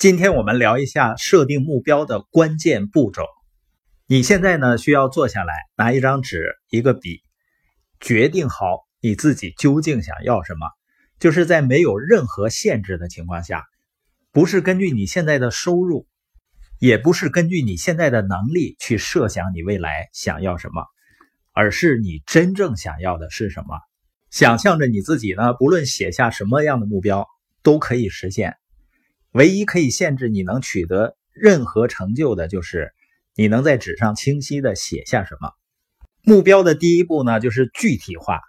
今天我们聊一下设定目标的关键步骤。你现在呢需要坐下来，拿一张纸、一个笔，决定好你自己究竟想要什么。就是在没有任何限制的情况下，不是根据你现在的收入，也不是根据你现在的能力去设想你未来想要什么，而是你真正想要的是什么。想象着你自己呢，不论写下什么样的目标都可以实现。唯一可以限制你能取得任何成就的，就是你能在纸上清晰的写下什么。目标的第一步呢，就是具体化，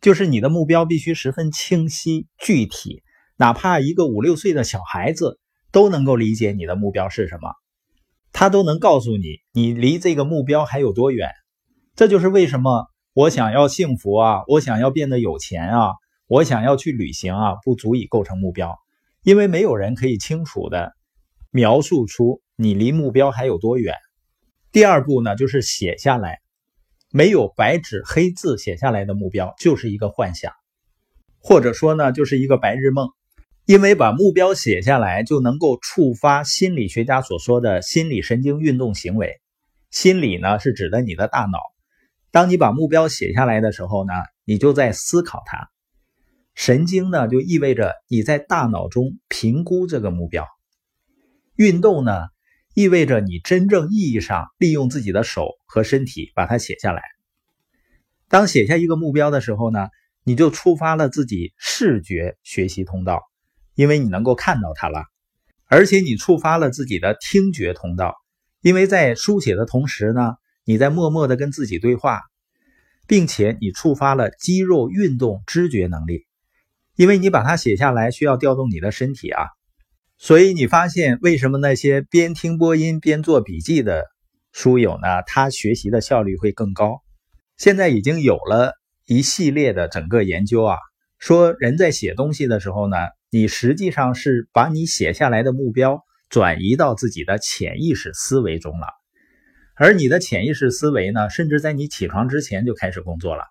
就是你的目标必须十分清晰具体，哪怕一个五六岁的小孩子都能够理解你的目标是什么，他都能告诉你你离这个目标还有多远。这就是为什么我想要幸福啊，我想要变得有钱啊，我想要去旅行啊，不足以构成目标。因为没有人可以清楚的描述出你离目标还有多远。第二步呢，就是写下来。没有白纸黑字写下来的目标，就是一个幻想，或者说呢，就是一个白日梦。因为把目标写下来，就能够触发心理学家所说的心理神经运动行为。心理呢，是指的你的大脑。当你把目标写下来的时候呢，你就在思考它。神经呢，就意味着你在大脑中评估这个目标；运动呢，意味着你真正意义上利用自己的手和身体把它写下来。当写下一个目标的时候呢，你就触发了自己视觉学习通道，因为你能够看到它了；而且你触发了自己的听觉通道，因为在书写的同时呢，你在默默的跟自己对话，并且你触发了肌肉运动知觉能力。因为你把它写下来，需要调动你的身体啊，所以你发现为什么那些边听播音边做笔记的书友呢？他学习的效率会更高。现在已经有了一系列的整个研究啊，说人在写东西的时候呢，你实际上是把你写下来的目标转移到自己的潜意识思维中了，而你的潜意识思维呢，甚至在你起床之前就开始工作了，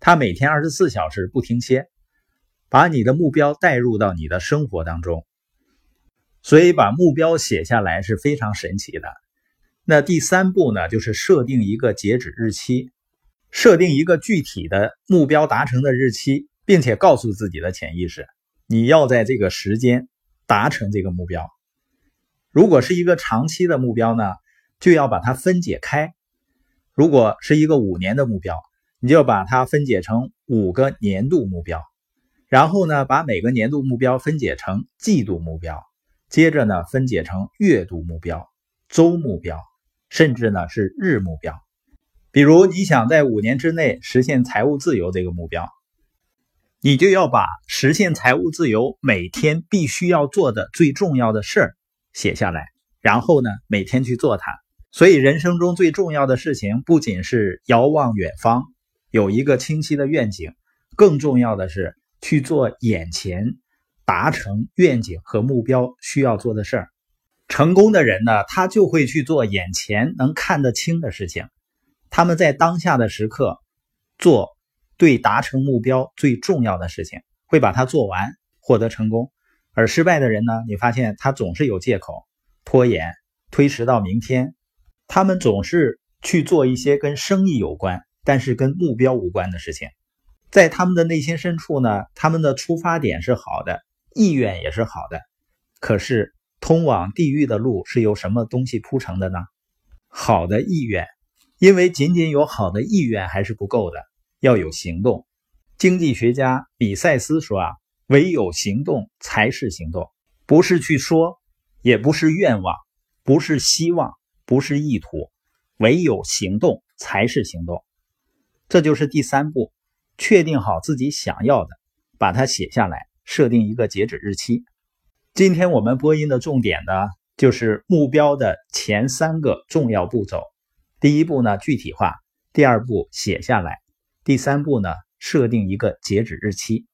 它每天二十四小时不停歇。把你的目标带入到你的生活当中，所以把目标写下来是非常神奇的。那第三步呢，就是设定一个截止日期，设定一个具体的目标达成的日期，并且告诉自己的潜意识，你要在这个时间达成这个目标。如果是一个长期的目标呢，就要把它分解开；如果是一个五年的目标，你就把它分解成五个年度目标。然后呢，把每个年度目标分解成季度目标，接着呢，分解成月度目标、周目标，甚至呢是日目标。比如你想在五年之内实现财务自由这个目标，你就要把实现财务自由每天必须要做的最重要的事儿写下来，然后呢，每天去做它。所以人生中最重要的事情，不仅是遥望远方，有一个清晰的愿景，更重要的是。去做眼前达成愿景和目标需要做的事儿。成功的人呢，他就会去做眼前能看得清的事情。他们在当下的时刻做对达成目标最重要的事情，会把它做完，获得成功。而失败的人呢，你发现他总是有借口、拖延、推迟到明天。他们总是去做一些跟生意有关，但是跟目标无关的事情。在他们的内心深处呢，他们的出发点是好的，意愿也是好的。可是，通往地狱的路是由什么东西铺成的呢？好的意愿，因为仅仅有好的意愿还是不够的，要有行动。经济学家比塞斯说啊，唯有行动才是行动，不是去说，也不是愿望，不是希望，不是意图，唯有行动才是行动。这就是第三步。确定好自己想要的，把它写下来，设定一个截止日期。今天我们播音的重点呢，就是目标的前三个重要步骤。第一步呢，具体化；第二步，写下来；第三步呢，设定一个截止日期。